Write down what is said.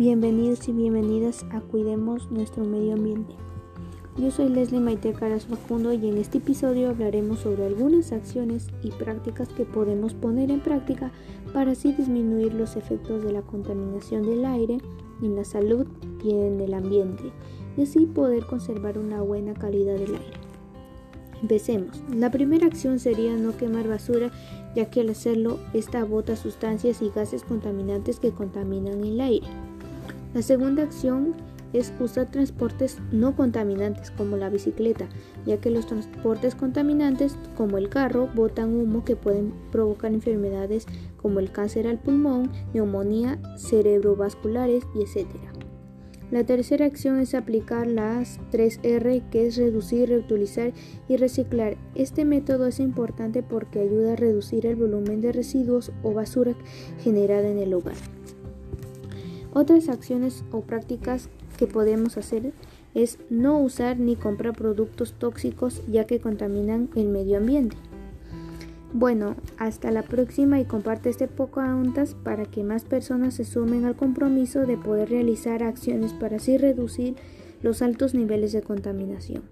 Bienvenidos y bienvenidas a Cuidemos nuestro medio ambiente. Yo soy Leslie Maite Caras Facundo y en este episodio hablaremos sobre algunas acciones y prácticas que podemos poner en práctica para así disminuir los efectos de la contaminación del aire en la salud y en el ambiente y así poder conservar una buena calidad del aire. Empecemos. La primera acción sería no quemar basura, ya que al hacerlo, esta bota sustancias y gases contaminantes que contaminan el aire. La segunda acción es usar transportes no contaminantes como la bicicleta, ya que los transportes contaminantes como el carro botan humo que pueden provocar enfermedades como el cáncer al pulmón, neumonía cerebrovasculares y etc. La tercera acción es aplicar las 3R, que es reducir, reutilizar y reciclar. Este método es importante porque ayuda a reducir el volumen de residuos o basura generada en el hogar. Otras acciones o prácticas que podemos hacer es no usar ni comprar productos tóxicos ya que contaminan el medio ambiente. Bueno, hasta la próxima y comparte este poco ondas para que más personas se sumen al compromiso de poder realizar acciones para así reducir los altos niveles de contaminación.